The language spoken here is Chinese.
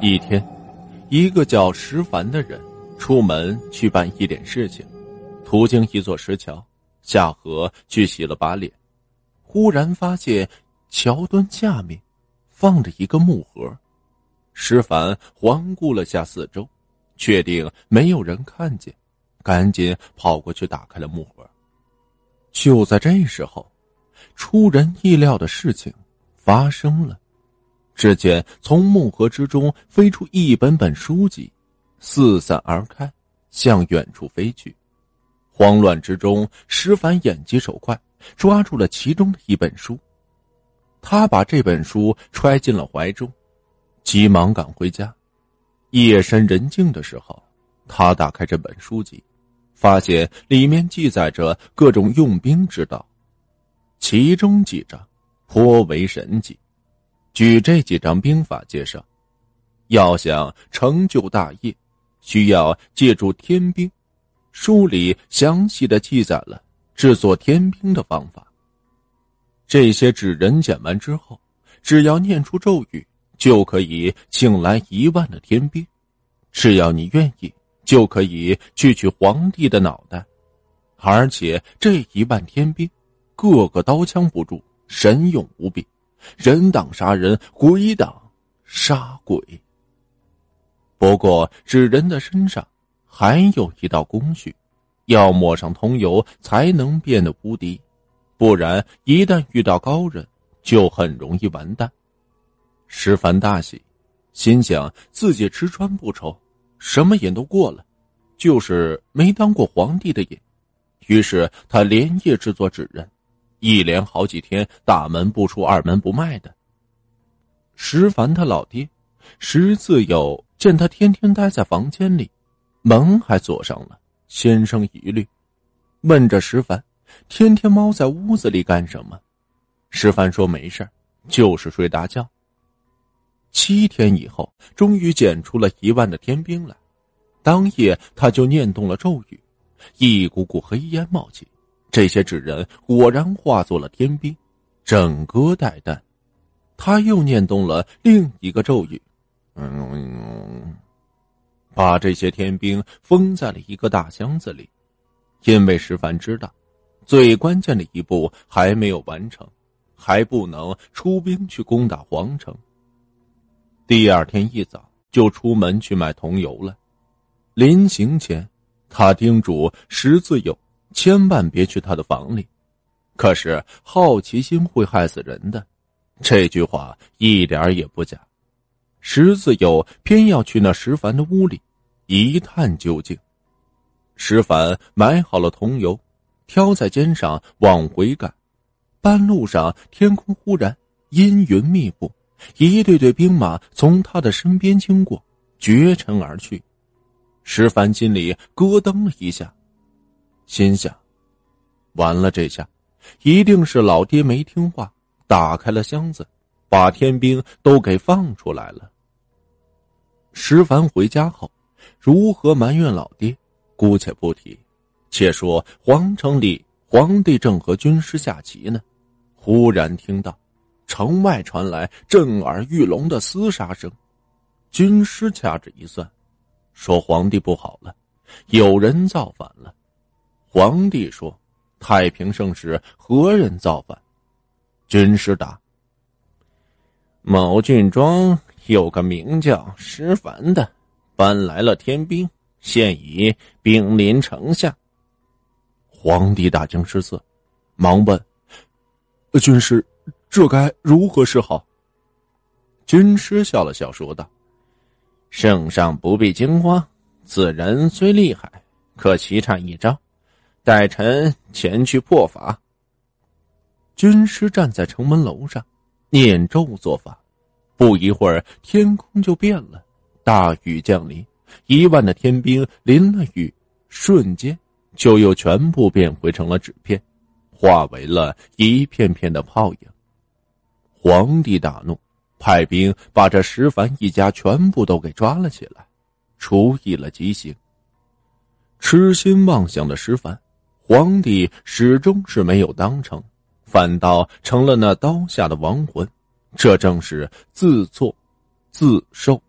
一天，一个叫石凡的人出门去办一点事情，途经一座石桥，下河去洗了把脸，忽然发现桥墩下面放着一个木盒。石凡环顾了下四周，确定没有人看见，赶紧跑过去打开了木盒。就在这时候，出人意料的事情发生了。只见从木盒之中飞出一本本书籍，四散而开，向远处飞去。慌乱之中，石凡眼疾手快，抓住了其中的一本书。他把这本书揣进了怀中，急忙赶回家。夜深人静的时候，他打开这本书籍，发现里面记载着各种用兵之道，其中几章颇为神奇。举这几张兵法介绍，要想成就大业，需要借助天兵。书里详细的记载了制作天兵的方法。这些纸人捡完之后，只要念出咒语，就可以请来一万的天兵。只要你愿意，就可以去取皇帝的脑袋。而且这一万天兵，个个刀枪不入，神勇无比。人挡杀人，鬼挡杀鬼。不过纸人的身上还有一道工序，要抹上桐油才能变得无敌，不然一旦遇到高人，就很容易完蛋。石凡大喜，心想自己吃穿不愁，什么瘾都过了，就是没当过皇帝的瘾。于是他连夜制作纸人。一连好几天，大门不出，二门不迈的。石凡他老爹石自友见他天天待在房间里，门还锁上了，心生疑虑，问着石凡：“天天猫在屋子里干什么？”石凡说：“没事就是睡大觉。”七天以后，终于捡出了一万的天兵来。当夜，他就念动了咒语，一股股黑烟冒起。这些纸人果然化作了天兵，整个带弹。他又念动了另一个咒语，嗯，把这些天兵封在了一个大箱子里。因为石凡知道，最关键的一步还没有完成，还不能出兵去攻打皇城。第二天一早就出门去买桐油了。临行前，他叮嘱石自友。千万别去他的房里，可是好奇心会害死人的。这句话一点也不假。石自友偏要去那石凡的屋里一探究竟。石凡买好了桐油，挑在肩上往回赶。半路上，天空忽然阴云密布，一队队兵马从他的身边经过，绝尘而去。石凡心里咯噔一下。心想：“完了，这下一定是老爹没听话，打开了箱子，把天兵都给放出来了。”石凡回家后，如何埋怨老爹，姑且不提。且说皇城里，皇帝正和军师下棋呢，忽然听到城外传来震耳欲聋的厮杀声。军师掐指一算，说：“皇帝不好了，有人造反了。”皇帝说：“太平盛世何人造反？”军师答：“某郡庄有个名叫石凡的，搬来了天兵，现已兵临城下。”皇帝大惊失色，忙问：“军师，这该如何是好？”军师笑了笑，说道：“圣上不必惊慌，此人虽厉害，可棋差一招。”待臣前去破法。军师站在城门楼上，念咒做法。不一会儿，天空就变了，大雨降临，一万的天兵淋了雨，瞬间就又全部变回成了纸片，化为了一片片的泡影。皇帝大怒，派兵把这石凡一家全部都给抓了起来，处以了极刑。痴心妄想的石凡。皇帝始终是没有当成，反倒成了那刀下的亡魂，这正是自作，自受。